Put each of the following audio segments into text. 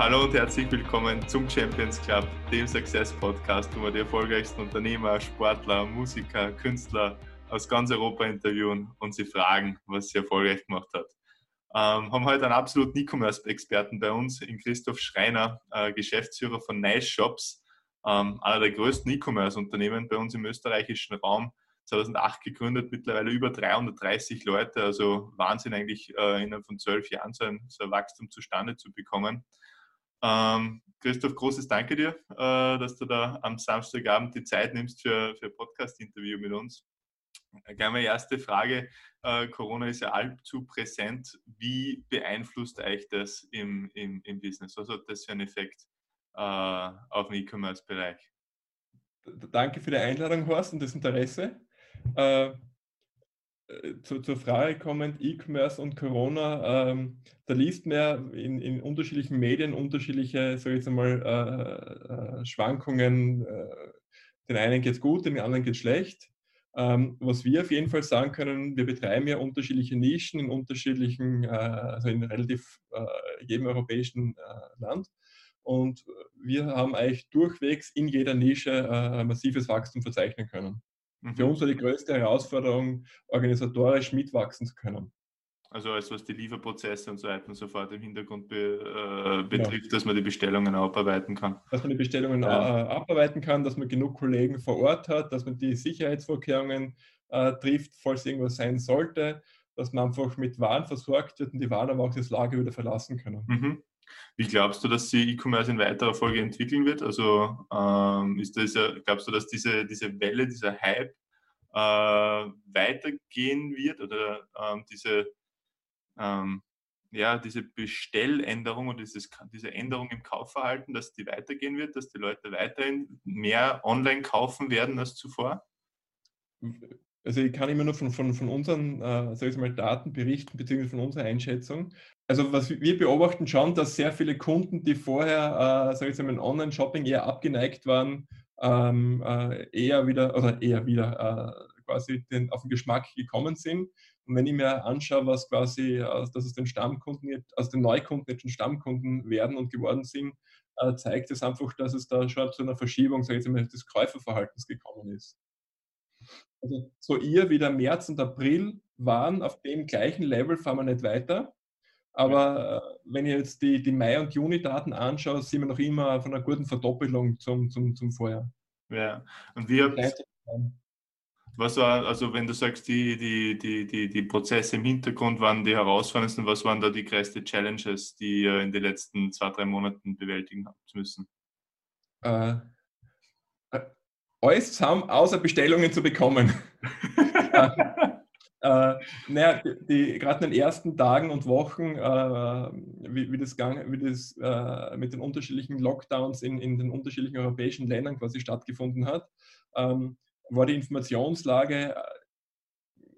Hallo und herzlich willkommen zum Champions Club, dem Success Podcast, wo wir die erfolgreichsten Unternehmer, Sportler, Musiker, Künstler aus ganz Europa interviewen und sie fragen, was sie erfolgreich gemacht hat. Ähm, haben heute einen absoluten E-Commerce-Experten bei uns, in Christoph Schreiner, äh, Geschäftsführer von Nice Shops, ähm, einer der größten E-Commerce-Unternehmen bei uns im österreichischen Raum. 2008 gegründet, mittlerweile über 330 Leute, also Wahnsinn eigentlich äh, innerhalb von zwölf Jahren so ein, so ein Wachstum zustande zu bekommen. Ähm, Christoph, großes Danke dir, äh, dass du da am Samstagabend die Zeit nimmst für, für ein Podcast-Interview mit uns. Gleich meine erste Frage. Äh, Corona ist ja allzu präsent. Wie beeinflusst euch das im, im, im Business? Was hat das für einen Effekt äh, auf den E-Commerce-Bereich? Danke für die Einladung, Horst, und das Interesse. Äh, äh, zu, zur Frage kommend, E-Commerce und Corona, ähm, da liest man in, in, unterschiedlichen Medien unterschiedliche, sage ich jetzt einmal, äh, äh, Schwankungen. Äh, den einen geht es gut, den anderen geht es schlecht. Ähm, was wir auf jeden Fall sagen können, wir betreiben ja unterschiedliche Nischen in unterschiedlichen, äh, also in relativ äh, jedem europäischen Land. Und wir haben eigentlich durchwegs in jeder Nische massives Wachstum verzeichnen können. Mhm. Für uns war die größte Herausforderung, organisatorisch mitwachsen zu können. Also alles, was die Lieferprozesse und so weiter und so fort im Hintergrund be, äh, betrifft, ja. dass man die Bestellungen abarbeiten kann. Dass man die Bestellungen ja. abarbeiten kann, dass man genug Kollegen vor Ort hat, dass man die Sicherheitsvorkehrungen äh, trifft, falls irgendwas sein sollte, dass man einfach mit Waren versorgt wird und die Waren aber auch das Lager wieder verlassen können. Mhm. Wie glaubst du, dass sich E-Commerce in weiterer Folge entwickeln wird? Also ähm, ist das glaubst du, dass diese, diese Welle, dieser Hype äh, weitergehen wird oder ähm, diese, ähm, ja, diese Bestelländerung oder dieses, diese Änderung im Kaufverhalten, dass die weitergehen wird, dass die Leute weiterhin mehr online kaufen werden als zuvor? Also ich kann immer nur von, von, von unseren äh, sag ich mal, Daten berichten, beziehungsweise von unserer Einschätzung. Also was wir beobachten schon, dass sehr viele Kunden, die vorher, äh, sage ich mal, im Online-Shopping eher abgeneigt waren, ähm, äh, eher wieder, oder eher wieder äh, quasi den, auf den Geschmack gekommen sind. Und wenn ich mir anschaue, was quasi, äh, dass es den Stammkunden, jetzt, also den Neukunden jetzt schon Stammkunden werden und geworden sind, äh, zeigt es einfach, dass es da schon zu einer Verschiebung, sage ich mal, des Käuferverhaltens gekommen ist also so ihr wie der März und April waren auf dem gleichen Level, fahren wir nicht weiter. Aber äh, wenn ich jetzt die, die Mai- und Juni-Daten anschaue, sind wir noch immer von einer guten Verdoppelung zum, zum, zum Vorjahr. Ja, und wir was war, also wenn du sagst, die, die, die, die, die Prozesse im Hintergrund waren die herausforderndsten, was waren da die größten Challenges, die ihr in den letzten zwei, drei Monaten bewältigen habt müssen? Äh, alles zusammen, außer Bestellungen zu bekommen. äh, naja, die, die gerade in den ersten Tagen und Wochen, äh, wie, wie, das, gang, wie das äh, mit den unterschiedlichen Lockdowns in, in den unterschiedlichen europäischen Ländern quasi stattgefunden hat, ähm, war die Informationslage äh,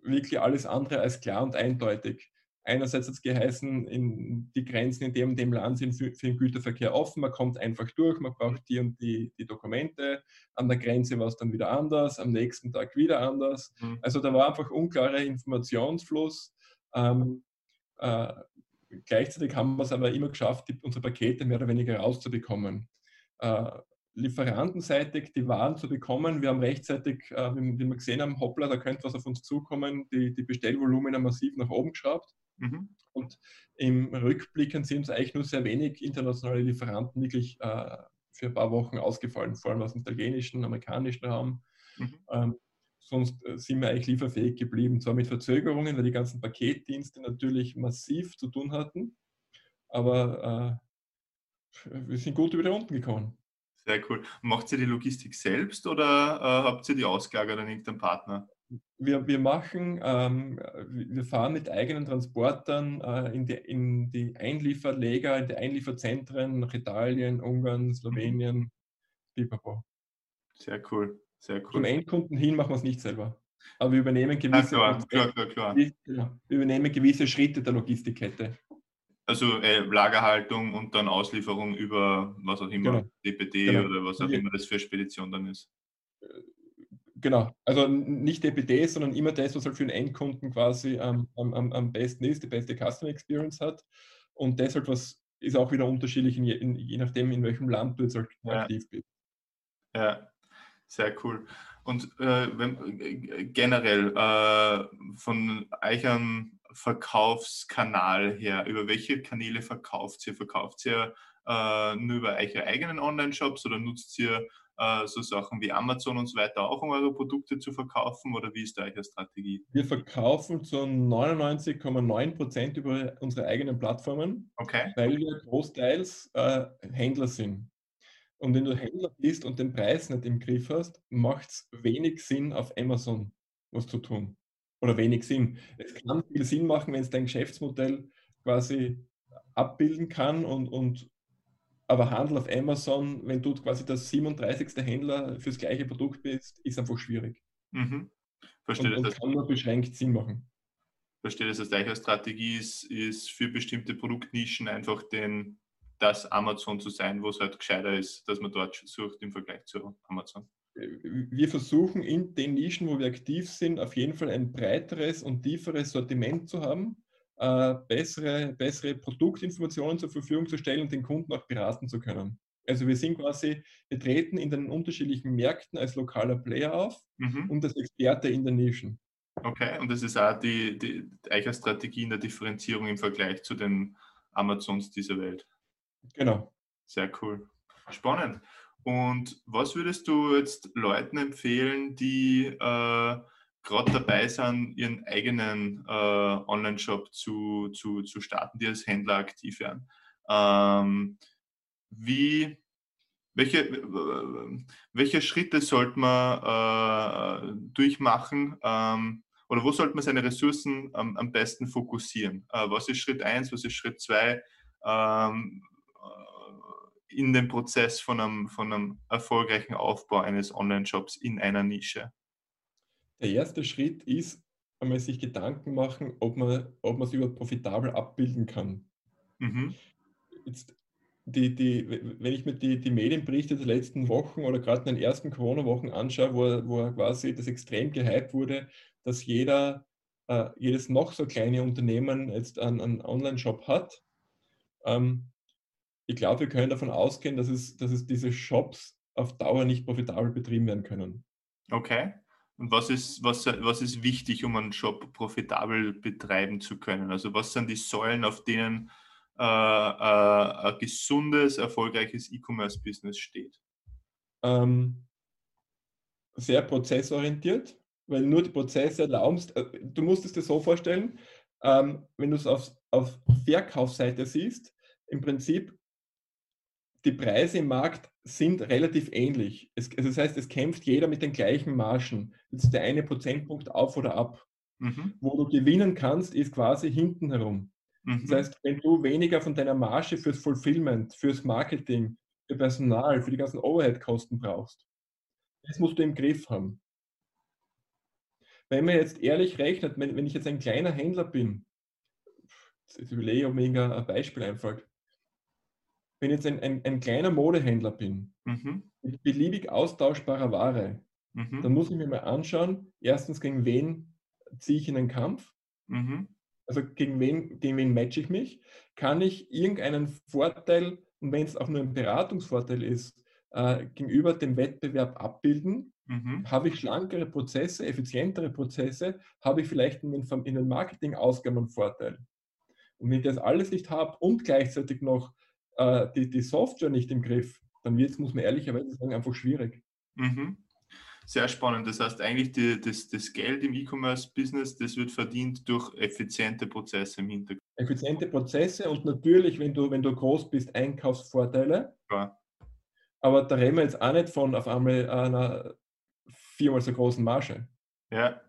wirklich alles andere als klar und eindeutig. Einerseits hat es geheißen, in die Grenzen in dem und dem Land sind für, für, den Güterverkehr offen, man kommt einfach durch, man braucht die und die, die Dokumente. An der Grenze war es dann wieder anders, am nächsten Tag wieder anders. Mhm. Also da war einfach unklarer Informationsfluss. Ähm, äh, gleichzeitig haben wir es aber immer geschafft, die, unsere Pakete mehr oder weniger rauszubekommen. Äh, lieferantenseitig die Waren zu bekommen. Wir haben rechtzeitig, äh, wie, wie, wir gesehen haben, hoppla, da könnte was auf uns zukommen, die, die Bestellvolumina massiv nach oben geschraubt. Mhm. Und im Rückblick sind uns eigentlich nur sehr wenig internationale Lieferanten wirklich äh, für ein paar Wochen ausgefallen, vor allem aus dem italienischen, amerikanischen Raum. Mhm. Ähm, sonst äh, sind wir eigentlich lieferfähig geblieben, zwar mit Verzögerungen, weil die ganzen Paketdienste natürlich massiv zu tun hatten, aber äh, wir sind gut über die Runden gekommen. Sehr cool. Macht ihr die Logistik selbst oder äh, habt ihr die ausgelagert an irgendeinen Partner? wir, wir machen, ähm, wir fahren mit eigenen Transportern äh, in, die, in die Einlieferleger, in die Einlieferzentren nach Italien, Ungarn, mhm. Slowenien, Pipapo. Sehr cool, sehr cool. Zum Endkunden hin machen wir es nicht selber. Aber wir übernehmen gewisse, ja, klar, klar, klar, wir übernehmen gewisse Schritte der Logistikkette. Also äh, Lagerhaltung und dann Auslieferung über was auch immer, genau. DPD genau. oder was auch immer das für Spedition dann ist. Äh, Genau, also nicht DPD, sondern immer das, was halt für den Endkunden quasi ähm, am, am, besten ist, die beste Customer Experience hat und das halt, was ist auch wieder unterschiedlich, je, je nachdem, in welchem Land du jetzt aktiv bist. Ja, sehr cool. Und äh, wenn, äh, generell äh, von eurem Verkaufskanal her, über welche Kanäle verkauft ihr? Verkauft ihr äh, nur über eure eigenen Online-Shops oder nutzt ihr äh, so Sachen wie Amazon und so weiter auch, um eure Produkte zu verkaufen oder wie ist da eure Strategie? Wir verkaufen zu 99,9 Prozent über unsere eigenen Plattformen, okay. weil wir großteils äh, Händler sind. Und wenn du Händler bist und den Preis nicht im Griff hast, macht es wenig Sinn, auf Amazon was zu tun. Oder wenig Sinn. Es kann viel Sinn machen, wenn es dein Geschäftsmodell quasi abbilden kann und, und aber Handel auf Amazon, wenn du quasi der 37. Händler fürs gleiche Produkt bist, ist einfach schwierig. Mhm. Verstehe und, das. Kann nur beschränkt Sinn machen. Verstehe das. Das als Strategie ist, ist für bestimmte Produktnischen einfach den, das Amazon zu sein, wo es halt gescheiter ist, dass man dort sucht im Vergleich zu Amazon. Wir versuchen in den Nischen, wo wir aktiv sind, auf jeden Fall ein breiteres und tieferes Sortiment zu haben äh, bessere, bessere Produktinformationen zur Verfügung zu stellen und den Kunden auch beraten zu können. Also wir sind quasi, wir treten in den unterschiedlichen Märkten als lokaler Player auf mhm. und als Experte in den Nischen. Okay, und das ist auch die, die eigene Strategie in der Differenzierung im Vergleich zu den Amazons dieser Welt. Genau. Sehr cool. Spannend. Und was würdest du jetzt Leuten empfehlen, die äh, gerade dabei sind, ihren eigenen äh, Online-Shop zu, zu, zu starten, die als Händler aktiv werden. Ähm, wie, welche, welche Schritte sollte man äh, durchmachen ähm, oder wo sollte man seine Ressourcen am, am besten fokussieren? Äh, was ist Schritt 1, was ist Schritt 2 ähm, äh, in dem Prozess von einem, von einem erfolgreichen Aufbau eines Online-Shops in einer Nische? Der erste Schritt ist, einmal sich Gedanken machen, ob man, ob man es überhaupt profitabel abbilden kann. Mhm. Jetzt die, die, wenn ich mir die, die Medienberichte der letzten Wochen oder gerade in den ersten Corona-Wochen anschaue, wo, wo quasi das extrem gehypt wurde, dass jeder, äh, jedes noch so kleine Unternehmen jetzt einen, einen Online-Shop hat. Ähm, ich glaube, wir können davon ausgehen, dass es, dass es diese Shops auf Dauer nicht profitabel betrieben werden können. Okay. Und was ist, was, was ist wichtig, um einen Shop profitabel betreiben zu können? Also was sind die Säulen, auf denen äh, äh, ein gesundes, erfolgreiches E-Commerce-Business steht? Ähm, sehr prozessorientiert, weil nur die Prozesse erlauben, äh, du musst es dir so vorstellen, ähm, wenn du es auf, auf Verkaufsseite siehst, im Prinzip die Preise im Markt sind relativ ähnlich. Es, also das heißt, es kämpft jeder mit den gleichen Margen. Jetzt der eine Prozentpunkt auf oder ab. Mhm. Wo du gewinnen kannst, ist quasi hinten herum. Mhm. Das heißt, wenn du weniger von deiner Marge fürs Fulfillment, fürs Marketing, für Personal, für die ganzen Overhead-Kosten brauchst, das musst du im Griff haben. Wenn man jetzt ehrlich rechnet, wenn, wenn ich jetzt ein kleiner Händler bin, jetzt überlege ich, ob mir ein Beispiel einfällt wenn ich jetzt ein, ein, ein kleiner Modehändler bin, mhm. mit beliebig austauschbarer Ware, mhm. dann muss ich mir mal anschauen, erstens, gegen wen ziehe ich in den Kampf? Mhm. Also gegen wen, gegen wen matche ich mich? Kann ich irgendeinen Vorteil, und wenn es auch nur ein Beratungsvorteil ist, äh, gegenüber dem Wettbewerb abbilden? Mhm. Habe ich schlankere Prozesse, effizientere Prozesse? Habe ich vielleicht in den, in den Marketingausgaben einen Vorteil? Und wenn ich das alles nicht habe und gleichzeitig noch äh, die, die Software nicht im Griff, dann wird es, muss man ehrlicherweise sagen, einfach schwierig. Mhm. Sehr spannend. Das heißt, eigentlich die, das, das Geld im E-Commerce-Business, das wird verdient durch effiziente Prozesse im Hintergrund. Effiziente Prozesse und natürlich, wenn du, wenn du groß bist, Einkaufsvorteile. Ja. Aber da reden wir jetzt auch nicht von auf einmal einer viermal so großen Marge. Ja.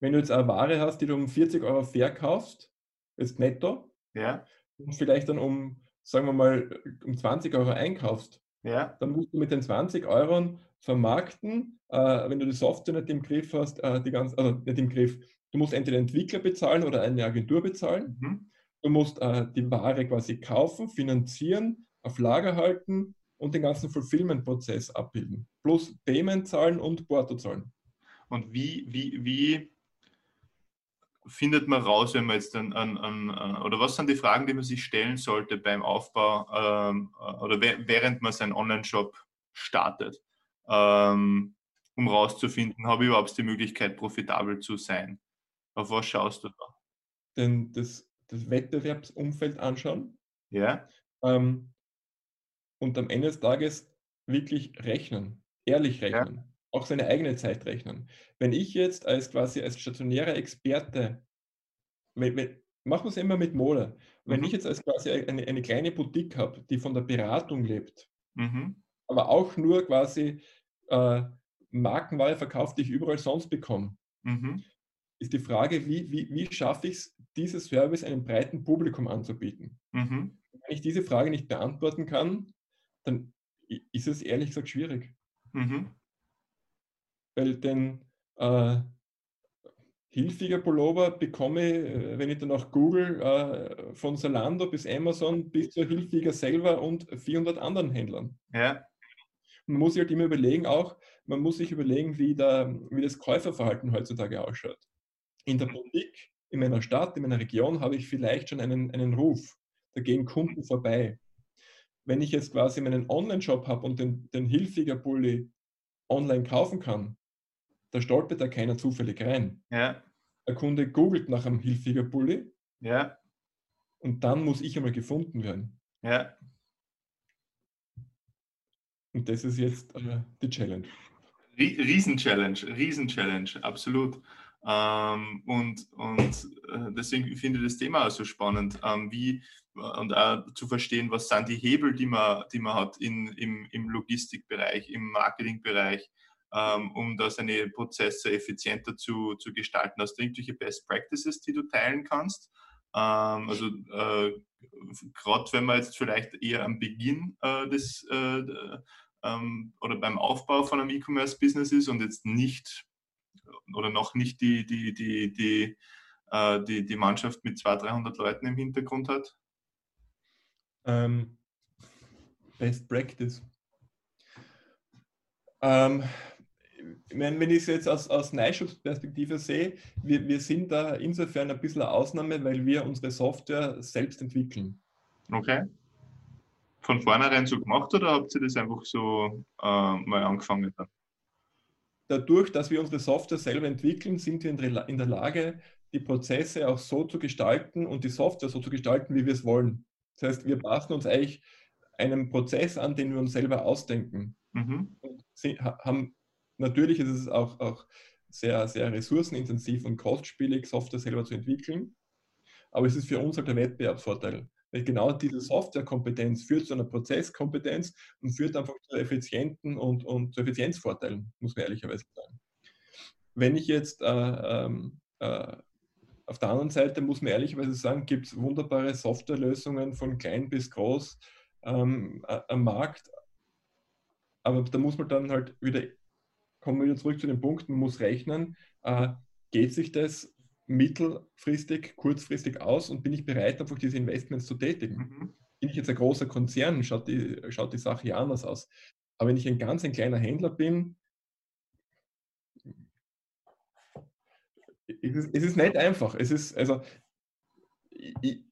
Wenn du jetzt eine Ware hast, die du um 40 Euro verkaufst, ist netto, ja. und vielleicht dann um sagen wir mal, um 20 Euro einkaufst, ja. dann musst du mit den 20 Euro vermarkten, äh, wenn du die Software nicht im Griff hast, äh, die ganz, also nicht im Griff. Du musst entweder Entwickler bezahlen oder eine Agentur bezahlen. Mhm. Du musst äh, die Ware quasi kaufen, finanzieren, auf Lager halten und den ganzen Fulfillment-Prozess abbilden. Plus Payment zahlen und Porto zahlen. Und wie, wie, wie findet man raus, wenn man jetzt an, an, an, oder was sind die Fragen, die man sich stellen sollte beim Aufbau ähm, oder während man seinen Online-Shop startet, ähm, um rauszufinden, habe ich überhaupt die Möglichkeit, profitabel zu sein? Auf was schaust du da? Denn das, das Wettbewerbsumfeld anschauen. Ja. Ähm, und am Ende des Tages wirklich rechnen, ehrlich rechnen. Ja auch seine eigene Zeit rechnen. Wenn ich jetzt als quasi als stationärer Experte, wenn, wenn, machen wir es immer mit Mole, wenn mhm. ich jetzt als quasi eine, eine kleine Boutique habe, die von der Beratung lebt, mhm. aber auch nur quasi äh, Markenware verkauft, die ich überall sonst bekomme, mhm. ist die Frage, wie, wie, wie schaffe ich es, dieses Service einem breiten Publikum anzubieten? Mhm. Wenn ich diese Frage nicht beantworten kann, dann ist es ehrlich gesagt schwierig. Mhm weil den äh, hilfiger Pullover bekomme ich, äh, wenn ich dann auch google, äh, von Zalando bis Amazon bis zur Hilfiger selber und 400 anderen Händlern. Ja. Man muss sich halt immer überlegen, auch, man muss sich überlegen, wie, der, wie das Käuferverhalten heutzutage ausschaut. In der Boutique, in meiner Stadt, in meiner Region habe ich vielleicht schon einen, einen Ruf. Da gehen Kunden vorbei. Wenn ich jetzt quasi meinen Online-Shop habe und den, den Hilfiger Pulli online kaufen kann, da stolpert da keiner zufällig rein. Ja. Der Kunde googelt nach einem hilfiger Bulli. Ja. Und dann muss ich einmal gefunden werden. Ja. Und das ist jetzt äh, die Challenge. Riesen-Challenge, Riesen-Challenge, absolut. Ähm, und und äh, deswegen finde ich das Thema auch so spannend, ähm, wie und auch zu verstehen, was sind die Hebel, die man, die man hat in, im, im Logistikbereich, im Marketingbereich, ähm, um da seine Prozesse effizienter zu, zu gestalten. Hast du irgendwelche Best Practices, die du teilen kannst? Ähm, also äh, gerade wenn man jetzt vielleicht eher am Beginn äh, des äh, ähm, oder beim Aufbau von einem E-Commerce-Business ist und jetzt nicht oder noch nicht die, die, die, die, äh, die, die Mannschaft mit 200, 300 Leuten im Hintergrund hat? Ähm, Best Practice. Ähm, ich meine, wenn ich es jetzt aus, aus Neischubs-Perspektive sehe, wir, wir sind da insofern ein bisschen eine Ausnahme, weil wir unsere Software selbst entwickeln. Okay. Von vornherein so gemacht oder habt ihr das einfach so äh, mal angefangen? Dann? Dadurch, dass wir unsere Software selber entwickeln, sind wir in der Lage, die Prozesse auch so zu gestalten und die Software so zu gestalten, wie wir es wollen. Das heißt, wir passen uns eigentlich einen Prozess an, den wir uns selber ausdenken. Mhm. Und haben Natürlich ist es auch, auch sehr, sehr ressourcenintensiv und kostspielig, Software selber zu entwickeln. Aber es ist für uns halt der Wettbewerbsvorteil. Weil genau diese Softwarekompetenz führt zu einer Prozesskompetenz und führt einfach zu effizienten und, und zu Effizienzvorteilen, muss man ehrlicherweise sagen. Wenn ich jetzt äh, ähm, äh, auf der anderen Seite muss man ehrlicherweise sagen, gibt es wunderbare Softwarelösungen von klein bis groß ähm, am Markt. Aber da muss man dann halt wieder kommen wir wieder zurück zu dem Punkt, man muss rechnen, äh, geht sich das mittelfristig, kurzfristig aus und bin ich bereit, einfach diese Investments zu tätigen? Mhm. Bin ich jetzt ein großer Konzern, schaut die, schaut die Sache ja anders aus. Aber wenn ich ein ganz ein kleiner Händler bin, es ist, es ist nicht einfach. Es ist, also, ich,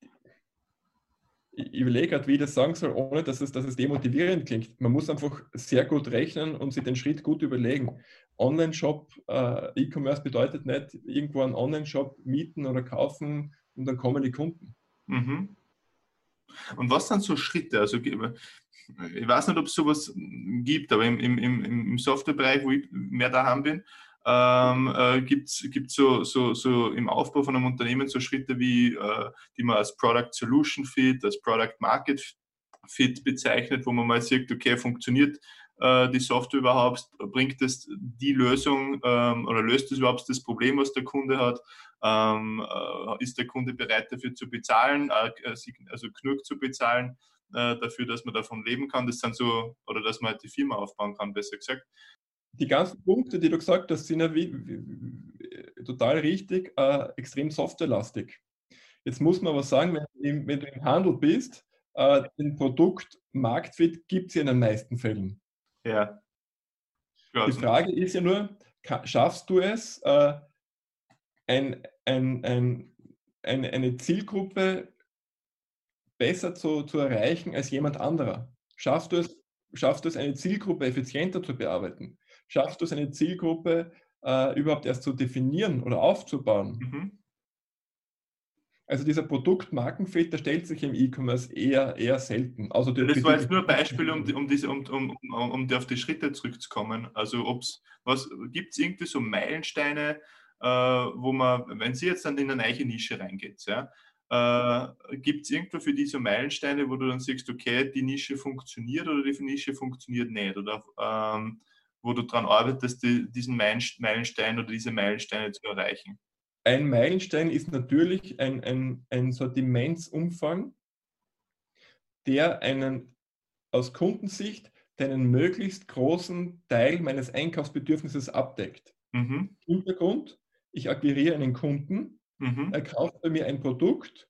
ich überlege gerade, wie ich das sagen soll, ohne dass es, dass es demotivierend klingt. Man muss einfach sehr gut rechnen und sich den Schritt gut überlegen. Online-Shop, äh, E-Commerce bedeutet nicht irgendwo einen Online-Shop mieten oder kaufen und dann kommen die Kunden. Mhm. Und was sind so Schritte? Also ich weiß nicht, ob es sowas gibt, aber im, im, im Softwarebereich, wo ich mehr daheim bin, ähm, äh, gibt es so, so, so im Aufbau von einem Unternehmen so Schritte wie, äh, die man als Product Solution Fit, als Product Market Fit bezeichnet, wo man mal sieht, okay, funktioniert äh, die Software überhaupt, bringt es die Lösung ähm, oder löst es überhaupt das Problem, was der Kunde hat, ähm, äh, ist der Kunde bereit dafür zu bezahlen, äh, also genug zu bezahlen äh, dafür, dass man davon leben kann, das sind so, oder dass man halt die Firma aufbauen kann, besser gesagt die ganzen Punkte, die du gesagt hast, sind ja wie, wie, total richtig, äh, extrem softwarelastig. Jetzt muss man aber sagen, wenn, wenn du im Handel bist, äh, den Produkt Marktfit gibt es ja in den meisten Fällen. Ja. Die Frage ist ja nur, schaffst du es, äh, ein, ein, ein, eine, eine Zielgruppe besser zu, zu erreichen als jemand anderer? Schaffst du, es, schaffst du es, eine Zielgruppe effizienter zu bearbeiten? Schaffst du es, eine Zielgruppe äh, überhaupt erst zu definieren oder aufzubauen? Mhm. Also dieser Produkt-Markenfit, der stellt sich im E-Commerce eher, eher selten. Also das war jetzt nur ein Beispiel, um, um, diese, um, um, um, um auf die Schritte zurückzukommen. Also ob's, was gibt es irgendwie so Meilensteine, äh, wo man, wenn Sie jetzt dann in eine neue Nische reingeht, ja, äh, gibt es irgendwo für diese Meilensteine, wo du dann siehst, okay, die Nische funktioniert oder die Nische funktioniert nicht? Oder ähm, wo du daran arbeitest, die, diesen Meilenstein oder diese Meilensteine zu erreichen? Ein Meilenstein ist natürlich ein, ein, ein Sortimentsumfang, der einen aus Kundensicht einen möglichst großen Teil meines Einkaufsbedürfnisses abdeckt. Mhm. Hintergrund, ich akquiriere einen Kunden, mhm. er kauft bei mir ein Produkt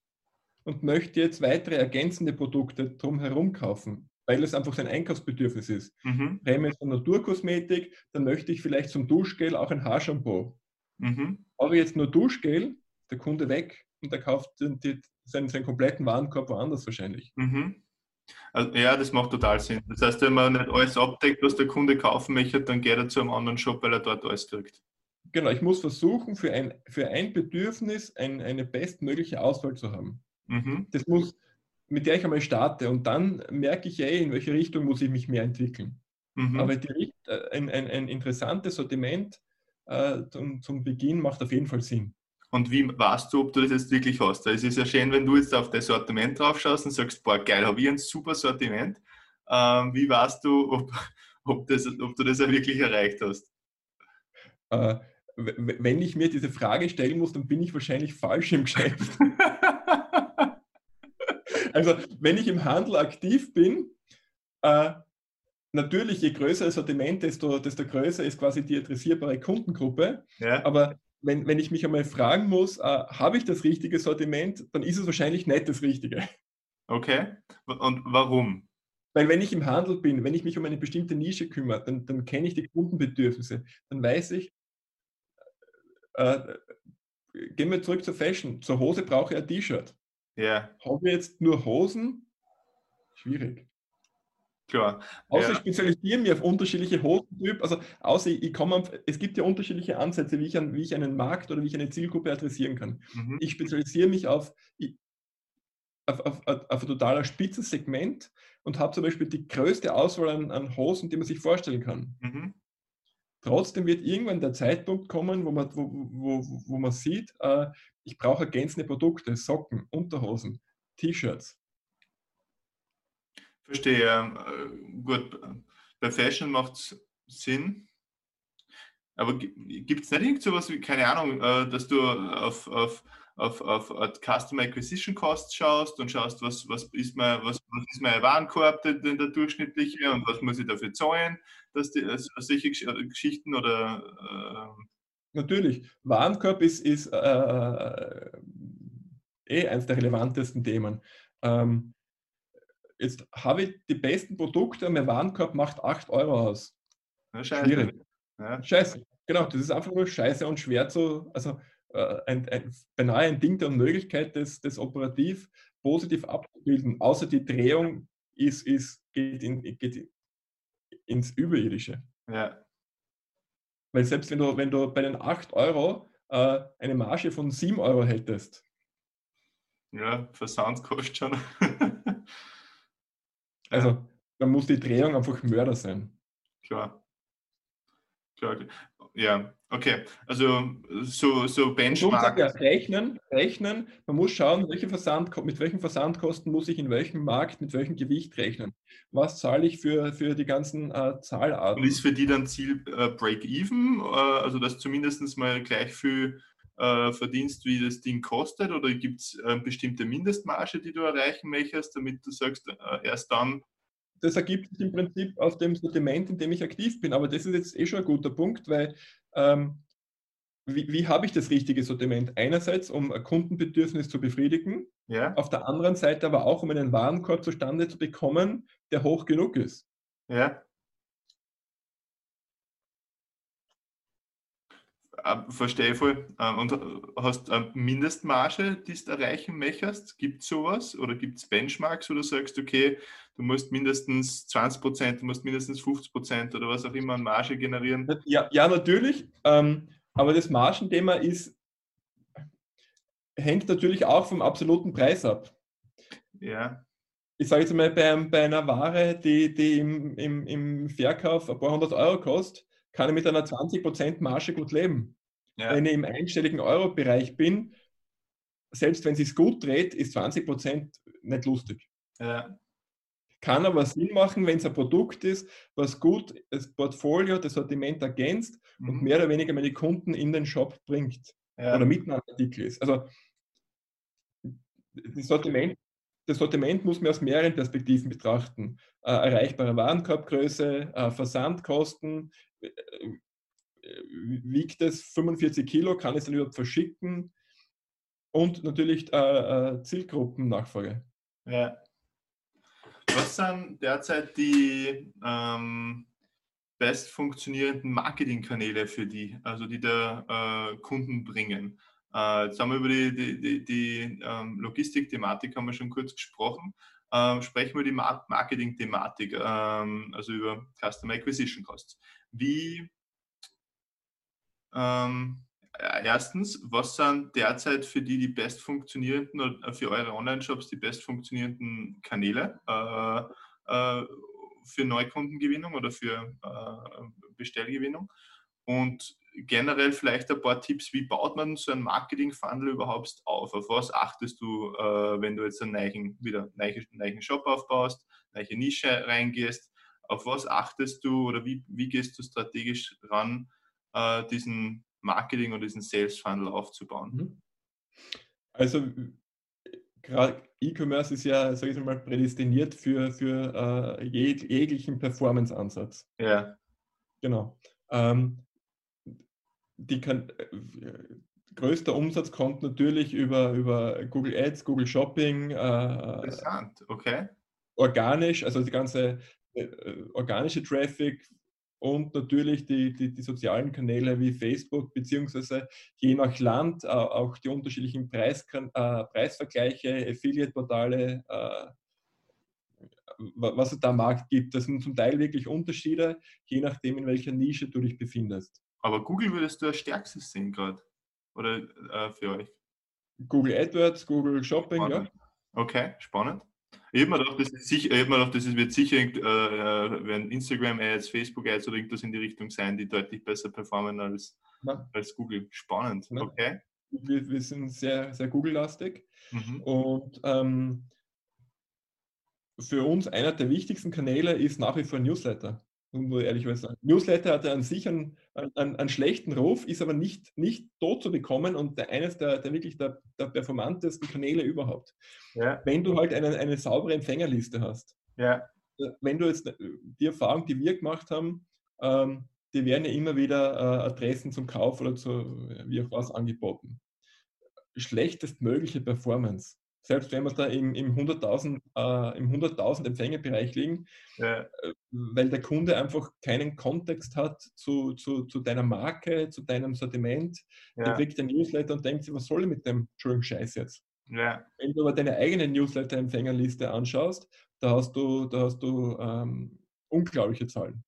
und möchte jetzt weitere ergänzende Produkte drumherum kaufen, weil es einfach sein Einkaufsbedürfnis ist. Mhm. Reden von Naturkosmetik, dann möchte ich vielleicht zum Duschgel auch ein Haarshampoo. Mhm. Aber jetzt nur Duschgel, der Kunde weg und der kauft die, seinen, seinen kompletten Warenkorb woanders wahrscheinlich. Mhm. Also, ja, das macht total Sinn. Das heißt, wenn man nicht alles abdeckt, was der Kunde kaufen möchte, dann geht er zu einem anderen Shop, weil er dort alles kriegt. Genau, ich muss versuchen, für ein, für ein Bedürfnis ein, eine bestmögliche Auswahl zu haben. Mhm. Das muss, mit der ich einmal starte und dann merke ich eh, in welche Richtung muss ich mich mehr entwickeln. Mhm. Aber die, äh, ein, ein, ein interessantes Sortiment äh, zum, zum Beginn macht auf jeden Fall Sinn. Und wie weißt du, ob du das jetzt wirklich hast? Es ist ja schön, wenn du jetzt auf das Sortiment drauf schaust und sagst, boah, geil, habe ich ein super Sortiment. Ähm, wie weißt du, ob, ob, das, ob du das ja wirklich erreicht hast? Äh, wenn ich mir diese Frage stellen muss, dann bin ich wahrscheinlich falsch im Geschäft. also, wenn ich im Handel aktiv bin, äh, natürlich, je größer das Sortiment, desto, desto größer ist quasi die adressierbare Kundengruppe. Ja. Aber wenn, wenn ich mich einmal fragen muss, äh, habe ich das richtige Sortiment, dann ist es wahrscheinlich nicht das Richtige. Okay. Und warum? Weil wenn ich im Handel bin, wenn ich mich um eine bestimmte Nische kümmere, dann, dann kenne ich die Kundenbedürfnisse. Dann weiß ich, äh, gehen wir zurück zur Fashion. Zur Hose brauche ich ein T-Shirt. Ja. Habe ich jetzt nur Hosen? Schwierig. Klar. Außer ja. ich spezialisiere mich auf unterschiedliche Hosentypen. Also außer ich komme, es gibt ja unterschiedliche Ansätze, wie ich, an, wie ich einen Markt oder wie ich eine Zielgruppe adressieren kann. Mhm. Ich spezialisiere mich auf, auf, auf, auf ein totaler spitzes Segment und habe zum Beispiel die größte Auswahl an, an, Hosen, die man sich vorstellen kann. Mhm. Trotzdem wird irgendwann der Zeitpunkt kommen, wo man, wo, wo, wo man sieht, äh, ich brauche ergänzende Produkte, Socken, Unterhosen, T-Shirts. Verstehe. Äh, gut, bei Fashion macht es Sinn. Aber gibt es nicht irgend sowas wie, keine Ahnung, äh, dass du auf, auf, auf, auf Customer Acquisition Costs schaust und schaust, was, was, ist, mein, was, was ist mein Warenkorb, der, der, durchschnittliche und was muss ich dafür zahlen, dass die, also solche Geschichten oder. Äh Natürlich, Warenkorb ist, ist äh, eh eines der relevantesten Themen. Ähm, jetzt habe ich die besten Produkte, mein Warenkorb macht 8 Euro aus. Ja, scheiße. Schwierig. Ja. Scheiße. Genau, das ist einfach nur scheiße und schwer zu, also äh, ein, ein, beinahe ein Ding der Unmöglichkeit, das, das operativ positiv abzubilden, außer die Drehung ist, ist, geht, in, geht ins Überirdische. Ja. Weil selbst wenn du, wenn du bei den 8 Euro äh, eine Marge von 7 Euro hättest. Ja, Versand kostet schon. Also, dann muss die Drehung einfach Mörder sein. Klar. Klar. Ja, okay. Also so, so Benchmark. Ja, rechnen, rechnen. Man muss schauen, welche Versand, mit welchen Versandkosten muss ich in welchem Markt, mit welchem Gewicht rechnen. Was zahle ich für, für die ganzen äh, Zahlarten? Und ist für die dann Ziel äh, Break-Even? Äh, also dass zumindest mal gleich viel äh, verdienst, wie das Ding kostet? Oder gibt es äh, bestimmte Mindestmarge, die du erreichen möchtest, damit du sagst, äh, erst dann? Das ergibt sich im Prinzip aus dem Sortiment, in dem ich aktiv bin. Aber das ist jetzt eh schon ein guter Punkt, weil ähm, wie, wie habe ich das richtige Sortiment? Einerseits, um ein Kundenbedürfnis zu befriedigen, ja. auf der anderen Seite aber auch, um einen Warenkorb zustande zu bekommen, der hoch genug ist. Ja. äh, verstehe ich voll. Ähm, und hast eine Mindestmarge, die du erreichen möchtest? Gibt es sowas? Oder gibt es Benchmarks, wo du sagst, okay, du musst mindestens 20 Prozent, du musst mindestens 50 Prozent oder was auch immer an Marge generieren? Ja, ja natürlich. Ähm, aber das Margenthema ist, hängt natürlich auch vom absoluten Preis ab. Ja. Ich sage jetzt mal, bei, bei einer Ware, die, die im, im, im Verkauf ein paar hundert Euro kostet, kann ich mit einer 20% Marge gut leben. Ja. Wenn ich im einstelligen Euro-Bereich bin, selbst wenn es sich gut dreht, ist 20% nicht lustig. Ja. Kann aber Sinn machen, wenn es ein Produkt ist, was gut das Portfolio, das Sortiment ergänzt mhm. und mehr oder weniger meine Kunden in den Shop bringt ja. oder mit einem Artikel ist. Also das Sortiment, das Sortiment muss man aus mehreren Perspektiven betrachten. Äh, erreichbare Warenkorbgröße, äh, Versandkosten, äh, wiegt es 45 Kilo, kann es dann überhaupt verschicken und natürlich äh, äh, Zielgruppennachfrage. Ja. Was sind derzeit die ähm, best funktionierenden Marketingkanäle für die, also die der äh, Kunden bringen? Äh, jetzt haben wir über die, die, die, die ähm, Logistik-Thematik haben wir schon kurz gesprochen. Ähm, sprechen wir die Marketing-Thematik, ähm, also über Customer Acquisition Costs. Wie ähm, erstens, was sind derzeit für die die best funktionierenden oder für eure Online-Shops die best funktionierenden Kanäle äh, äh, für Neukundengewinnung oder für äh, Bestellgewinnung? Und generell vielleicht ein paar Tipps, wie baut man so einen Marketing-Funnel überhaupt auf? Auf was achtest du, äh, wenn du jetzt einen neuen, wieder einen neuen Shop aufbaust, eine neue Nische reingehst? Auf was achtest du oder wie, wie gehst du strategisch ran, äh, diesen Marketing- und diesen Sales-Funnel aufzubauen? Mhm. Also gerade E-Commerce ist ja, sage ich mal, prädestiniert für, für äh, jeg jeglichen Performance-Ansatz. Ja. Genau. Ähm, die kann, äh, größter Umsatz kommt natürlich über, über Google Ads, Google Shopping. Äh, Interessant, okay. Organisch, also die ganze äh, organische Traffic und natürlich die, die, die, sozialen Kanäle wie Facebook, beziehungsweise je nach Land äh, auch die unterschiedlichen Preis, äh, Preisvergleiche, Affiliate-Portale, äh, was es da am Markt gibt. Das sind zum Teil wirklich Unterschiede, je nachdem, in welcher Nische du dich befindest. Aber Google würdest du als stärkstes sehen gerade? Oder äh, für euch? Google AdWords, Google Shopping, spannend. ja. Okay, spannend. Ich habe mir gedacht, das, ist sicher, ich mir gedacht, das wird sicher äh, äh werden Instagram-Ads, Facebook-Ads oder irgendwas in die Richtung sein, die deutlich besser performen als, als Google. Spannend. Ja. Okay. Wir, wir, sind sehr, sehr Google-lastig. Mhm. Und ähm, für uns einer der wichtigsten Kanäle ist nach wie vor Newsletter muss ich ehrlich sagen. Newsletter hat ja an sich einen, einen, einen, schlechten Ruf, ist aber nicht, nicht tot zu bekommen und der, eines der, der wirklich der, der performantesten Kanäle überhaupt. Ja. Wenn du halt eine, eine saubere Empfängerliste hast. Ja. Wenn du jetzt die Erfahrung, die wir gemacht haben, ähm, die werden ja immer wieder äh, Adressen zum Kauf oder zu wie auch was angeboten. Schlechtestmögliche Performance selbst wenn wir da im, im 100.000 äh, 100 Empfängerbereich liegen, ja. Äh, weil der Kunde einfach keinen Kontext hat zu, zu, zu deiner Marke, zu deinem Sortiment. Ja. Der kriegt ein Newsletter und denkt sich, was soll ich mit dem Entschuldigung Scheiß jetzt? Ja. Wenn du aber deine eigene Newsletter-Empfängerliste anschaust, da hast du, da hast du ähm, unglaubliche Zahlen.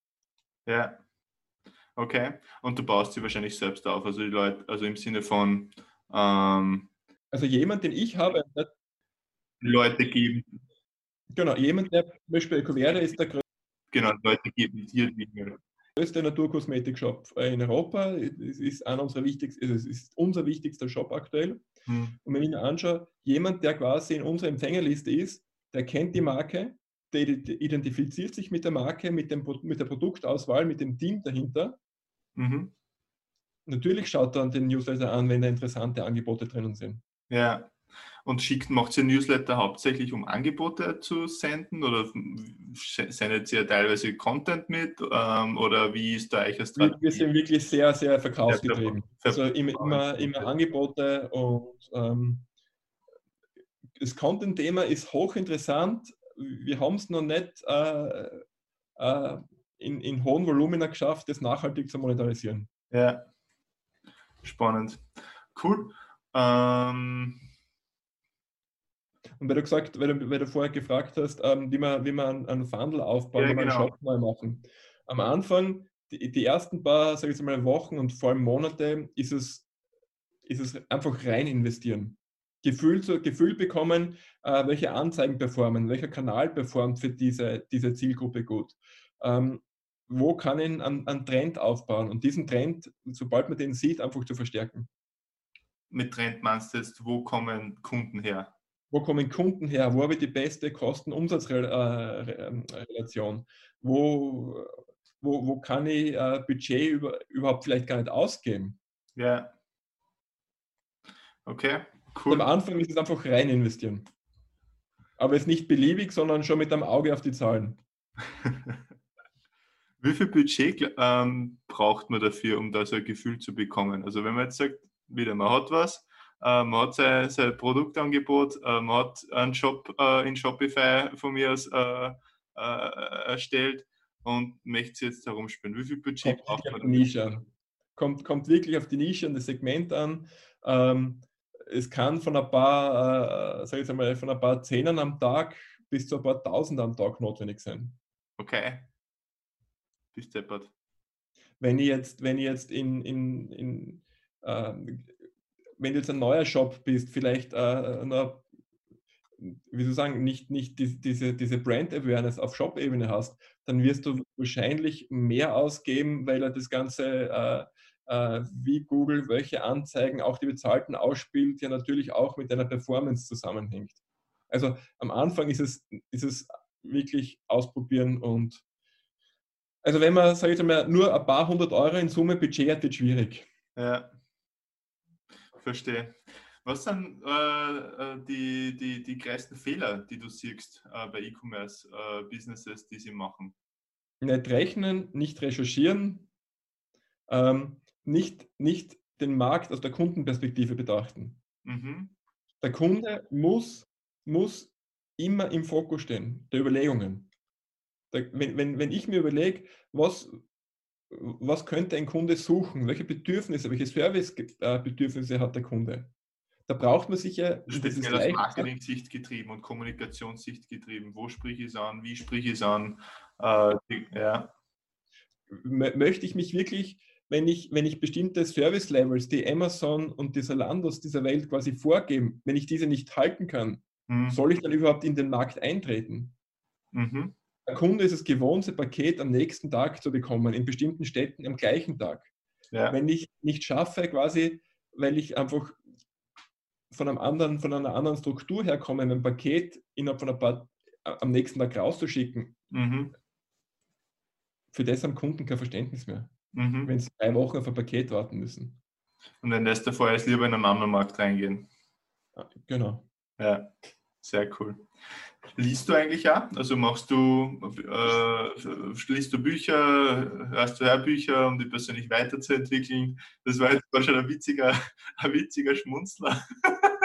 Ja. Okay. Und du baust sie wahrscheinlich selbst auf, also die Leute, also im Sinne von ähm also jemand, den ich habe, Leute geben. Genau, jemand, der zum Beispiel Covera ist der größte. Genau, Leute geben hier Dinge. größte Naturkosmetik-Shop in Europa. Es ist, einer unserer wichtigsten, also es ist unser wichtigster Shop aktuell. Hm. Und wenn ich mir anschaue, jemand, der quasi in unserer Empfängerliste ist, der kennt die Marke, der identifiziert sich mit der Marke, mit, dem, mit der Produktauswahl, mit dem Team dahinter. Mhm. Natürlich schaut er den Newsletter an, wenn da interessante Angebote drinnen sind. Ja, und schickt, macht ihr Newsletter hauptsächlich, um Angebote zu senden oder sendet ihr teilweise Content mit ähm, oder wie ist da eigentlich Strategie? Wir sind wirklich sehr, sehr verkaufsgetrieben. Also immer, immer, immer Angebote und ähm, das Content-Thema ist hochinteressant. Wir haben es noch nicht äh, äh, in, in hohen Volumina geschafft, das nachhaltig zu monetarisieren. Ja. Spannend. Cool. Ähm, und weil du gesagt, weil du, weil du vorher gefragt hast, ähm, wie man, wie man einen Funnel aufbauen, ja, wie man genau. einen Shop neu machen. Am Anfang, die, die ersten paar, sage ich mal, Wochen und vor allem Monate, ist es, ist es einfach rein investieren. Gefühl, zu, Gefühl bekommen, äh, welche Anzeigen performen, welcher Kanal performt für diese, diese Zielgruppe gut. Ähm, wo kann ich einen, einen Trend aufbauen und diesen Trend, sobald man den sieht, einfach zu verstärken. Mit Trend meinst du jetzt, wo kommen Kunden her? Wo kommen Kunden her? Wo habe ich die beste Kosten-Umsatz-Relation? Wo, wo, wo kann ich äh, Budget über, überhaupt vielleicht gar nicht ausgeben? Ja. Okay, cool. Und am Anfang ist es einfach rein investieren. Aber es ist nicht beliebig, sondern schon mit einem Auge auf die Zahlen. Wie viel Budget ähm, braucht man dafür, um da so ein Gefühl zu bekommen? Also wenn man jetzt sagt, wieder, man hat was, äh, man hat sein, sein Produktangebot, äh, man hat einen Shop äh, in Shopify von mir aus äh, äh, erstellt und möchte es jetzt herumspielen. Wie viel Budget kommt braucht man? Nische Kommt, kommt wirklich auf die Nische und das Segment an. Ähm, es kann von ein paar, äh, sag ich mal, von ein paar Zehnern am Tag bis zu ein paar Tausend am Tag notwendig sein. Okay bist deppert. Wenn ich jetzt, wenn ich jetzt in, in, in äh, wenn du jetzt ein neuer Shop bist, vielleicht äh, noch, wie soll ich sagen, nicht, nicht die, diese, diese Brand Awareness auf Shop-Ebene hast, dann wirst du wahrscheinlich mehr ausgeben, weil er das Ganze äh, äh, wie Google, welche Anzeigen, auch die bezahlten ausspielt, ja natürlich auch mit deiner Performance zusammenhängt. Also am Anfang ist es, ist es wirklich ausprobieren und also wenn man, sage ich mal, nur ein paar hundert Euro in Summe Budget hat, wird schwierig. Ja, verstehe. Was sind äh, äh, die, die, die größten Fehler, die du siehst äh, bei E-Commerce-Businesses, äh, die sie machen? Nicht rechnen, nicht recherchieren, ähm, nicht, nicht den Markt aus der Kundenperspektive betrachten. Mhm. Der Kunde muss, muss immer im Fokus stehen, der Überlegungen. Wenn, wenn, wenn ich mir überlege, was, was könnte ein Kunde suchen, welche Bedürfnisse, welche Servicebedürfnisse hat der Kunde, da braucht man sich ja. Speziell aus Marketing-Sicht getrieben und Kommunikationssicht getrieben. Wo sprich ich es an? Wie sprich ich es an? Äh, ja. Möchte ich mich wirklich, wenn ich, wenn ich bestimmte Service-Levels, die Amazon und die Salandos dieser Welt quasi vorgeben, wenn ich diese nicht halten kann, mhm. soll ich dann überhaupt in den Markt eintreten? Mhm. Der Kunde ist es gewohnt, sein Paket am nächsten Tag zu bekommen, in bestimmten Städten am gleichen Tag. Ja. Wenn ich nicht schaffe, quasi, weil ich einfach von, einem anderen, von einer anderen Struktur herkomme, ein Paket innerhalb von ein paar am nächsten Tag rauszuschicken, mhm. für das haben Kunden kein Verständnis mehr, mhm. wenn sie drei Wochen auf ein Paket warten müssen. Und wenn das der Fall ist, lieber in einen anderen Markt reingehen. Genau. Ja, sehr cool. Liest du eigentlich auch? Also machst du, äh, liest du Bücher, hörst du Hörbücher, um dich persönlich weiterzuentwickeln? Das war jetzt schon ein witziger, ein witziger Schmunzler.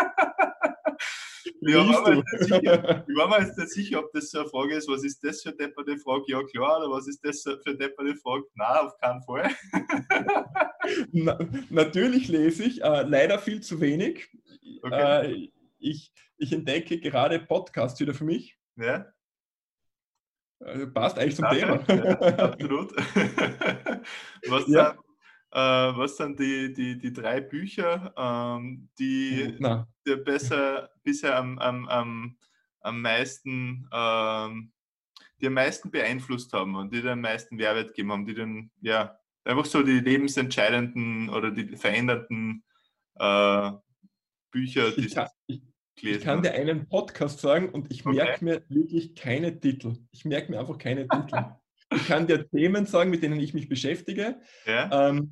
Ich war, mir jetzt nicht sicher, ob das so eine Frage ist, was ist das für eine depperte Frage? Ja, klar, oder was ist das für eine depperte Frage? Nein, auf keinen Fall. Na, natürlich lese ich, äh, leider viel zu wenig. Okay. Äh, ich, ich entdecke gerade Podcasts wieder für mich. Ja. Also passt eigentlich zum Danke. Thema. Ja, absolut. was, ja. sind, äh, was sind die, die, die drei Bücher, ähm, die dir besser bisher am, am, am, am meisten ähm, die am meisten beeinflusst haben und die dir am meisten Mehrwert gegeben haben, die dann ja einfach so die lebensentscheidenden oder die verändernden äh, Bücher, die ich kann, ich, ich kann dir einen Podcast sagen und ich okay. merke mir wirklich keine Titel. Ich merke mir einfach keine Titel. ich kann dir Themen sagen, mit denen ich mich beschäftige. Ja. Ähm,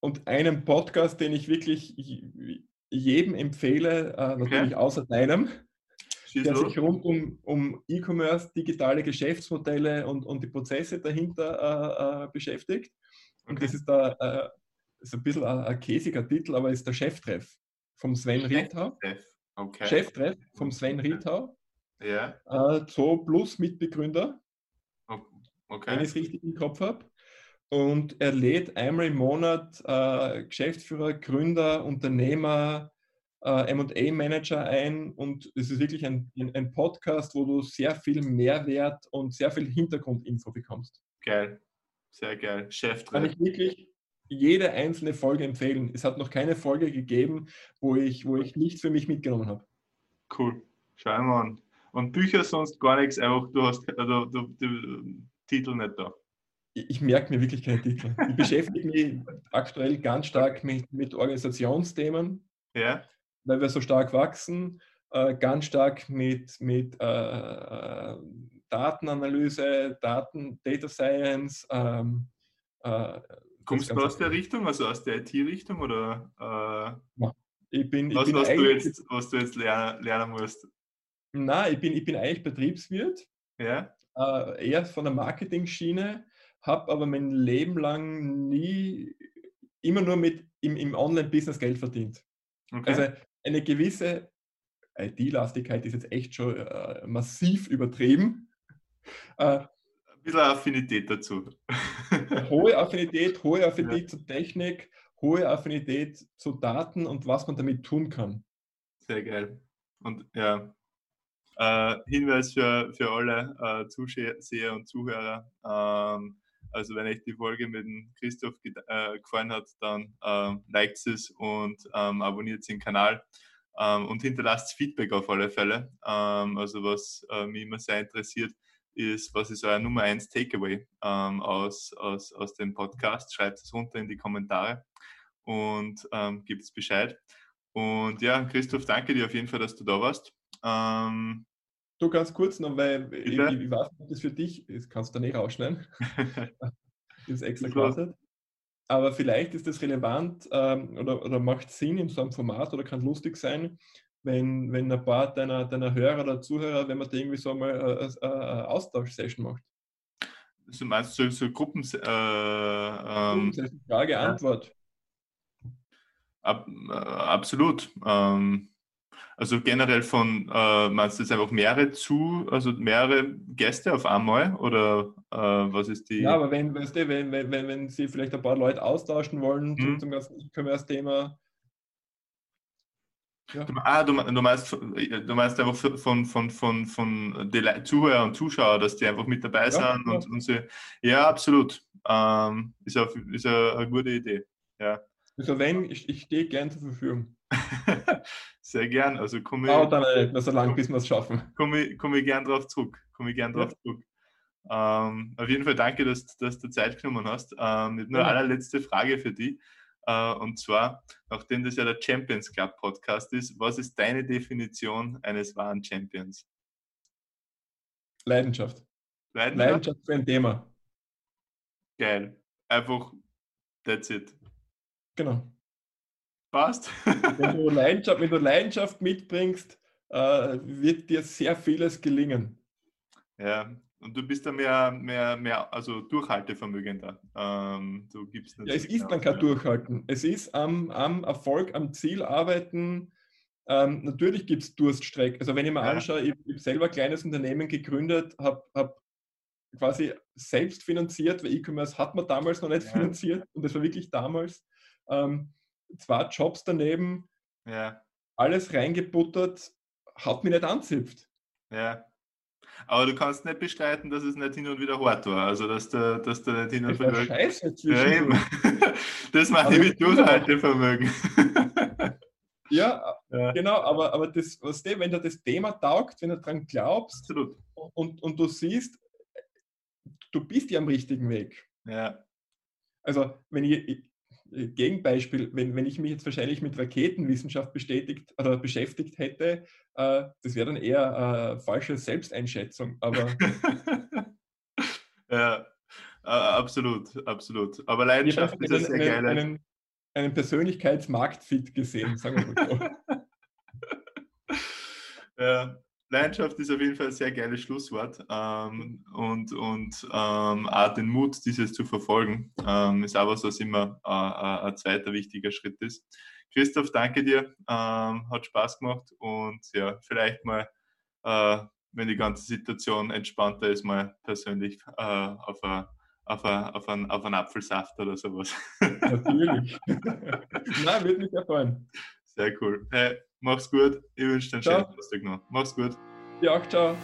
und einen Podcast, den ich wirklich jedem empfehle, äh, natürlich okay. außer deinem, Schieß der los. sich rund um, um E-Commerce, digitale Geschäftsmodelle und, und die Prozesse dahinter äh, äh, beschäftigt. Und okay. das ist da äh, ist ein bisschen ein, ein käsiger Titel, aber ist der Cheftreff vom Sven Riethau. Okay. Cheftreff vom Sven Riethau. Ja. Äh, Zoo Plus Mitbegründer. Okay. Wenn ich es richtig im Kopf habe. und er lädt einmal im Monat äh, Geschäftsführer, Gründer, Unternehmer, äh, MA-Manager ein und es ist wirklich ein, ein, Podcast, wo du sehr viel Mehrwert und sehr viel Hintergrundinfo bekommst. Geil, sehr geil. Chef Kann ich wirklich jede einzelne Folge empfehlen. Es hat noch keine Folge gegeben, wo ich, wo ich nichts für mich mitgenommen habe. Cool. Schau mal an. Und Bücher sonst gar nichts, einfach du hast also, du, du, Titel nicht da. Ich, ich merke mir wirklich keine Titel. Ich beschäftige mich aktuell ganz stark mit, mit Organisationsthemen. Ja. Weil wir so stark wachsen, äh, ganz stark mit, mit äh Datenanalyse, Daten, Data Science, ähm, äh, Kommst du aus der Richtung, also aus der IT-Richtung oder äh, ich bin, was, ich bin was, du jetzt, was du jetzt lernen, lernen musst? Nein, ich bin, ich bin eigentlich Betriebswirt. Ja. Äh, eher von der Marketing-Schiene, habe aber mein Leben lang nie immer nur mit im, im Online-Business Geld verdient. Okay. Also eine gewisse IT-Lastigkeit ist jetzt echt schon äh, massiv übertrieben. Äh, bisschen Affinität dazu. hohe Affinität, hohe Affinität ja. zur Technik, hohe Affinität zu Daten und was man damit tun kann. Sehr geil. Und ja, äh, Hinweis für, für alle äh, Zuseher und Zuhörer. Ähm, also wenn euch die Folge mit dem Christoph äh, gefallen hat, dann ähm, liked es und ähm, abonniert den Kanal ähm, und hinterlasst Feedback auf alle Fälle. Ähm, also was äh, mich immer sehr interessiert, ist, was ist euer Nummer 1 Takeaway ähm, aus, aus, aus dem Podcast? Schreibt es runter in die Kommentare und ähm, gibt es Bescheid. Und ja, Christoph, danke dir auf jeden Fall, dass du da warst. Ähm, du ganz kurz noch, weil ich, ich, weiß nicht, ob das für dich ist, kannst du da nicht rausschneiden. ist extra gewartet. Aber vielleicht ist das relevant ähm, oder, oder macht Sinn in so einem Format oder kann lustig sein, wenn, wenn ein paar deiner, deiner Hörer oder Zuhörer, wenn man da irgendwie so mal eine, eine Austauschsession macht. Also meinst du so Gruppen? Äh, ähm, Frage, Antwort. Ab, äh, absolut. Ähm, also generell von, äh, meinst du jetzt einfach mehrere zu, also mehrere Gäste auf einmal oder äh, was ist die? Ja, aber wenn, weißt du, wenn, wenn, wenn, wenn Sie vielleicht ein paar Leute austauschen wollen mhm. zum, ganzen E-Commerce-Thema, ja. Du, ah, du, du, meinst, du meinst einfach von, von, von, von den Zuhörern und Zuschauern, dass die einfach mit dabei ja, sind und, ja. und sie, ja, absolut. Ähm, ist, auch, ist eine, eine gute Idee. Ja. Also wenn, ich, ich stehe gern zur Verfügung. Sehr gern. Also komme ich. Dauert dann nicht so lange, bis wir es schaffen. Komme ich, komm ich gern drauf zurück. Komme ich gern drauf zurück. Ähm, auf jeden Fall danke, dass, dass du Zeit genommen hast. Ähm, nur allerletzte Frage für dich. Äh, und zwar, nachdem das ja der Champions Club Podcast ist, was ist deine Definition eines wahren Champions? Leidenschaft. Leidenschaft, Leidenschaft für ein Thema. Geil. Einfach, that's it. Genau. Passt. wenn, du Leidenschaft, wenn du Leidenschaft mitbringst, äh, wird dir sehr vieles gelingen. Ja, und du bist da mehr, mehr, mehr also durchhaltevermögender. Ähm, du gibst ja, es ist dann kein Durchhalten. Es ist am, am Erfolg, am Ziel arbeiten. Ähm, natürlich gibt es Durststrecken. Also wenn ich mir ja. anschaue, ich, ich habe selber ein kleines Unternehmen gegründet, habe hab quasi selbst finanziert, weil E-Commerce hat man damals noch nicht ja. finanziert und das war wirklich damals. Ähm, zwei Jobs daneben, ja. alles reingebuttert, hat mich nicht anzipft. Ja. Aber du kannst nicht bestreiten, dass es nicht hin und wieder hart war. Also, dass du, dass du nicht hin und wieder. Scheiße ja, Das mache ich mit Durchhaltevermögen. Ja, ja, genau, aber, aber das, was du, wenn du das Thema taugt, wenn du daran glaubst und, und du siehst, du bist ja am richtigen Weg. Ja. Also, wenn ich, Gegenbeispiel, wenn, wenn ich mich jetzt wahrscheinlich mit Raketenwissenschaft bestätigt oder beschäftigt hätte, äh, das wäre dann eher äh, falsche Selbsteinschätzung. Aber ja, absolut, absolut. Aber Leidenschaft ist einen, sehr geil. Einen, einen Persönlichkeitsmarktfit gesehen, sagen wir mal so. ja, Leidenschaft ist auf jeden Fall ein sehr geiles Schlusswort ähm, und, und ähm, auch den Mut, dieses zu verfolgen, ähm, ist auch was, was immer äh, äh, ein zweiter wichtiger Schritt ist. Christoph, danke dir, ähm, hat Spaß gemacht und ja, vielleicht mal, äh, wenn die ganze Situation entspannter ist, mal persönlich äh, auf, a, auf, a, auf, einen, auf einen Apfelsaft oder sowas. Natürlich. Nein, würde mich sehr freuen. Sehr cool. Hey, mach's gut. Ich wünsche dir einen schönen Tag noch. Mach's gut. Ja, ciao.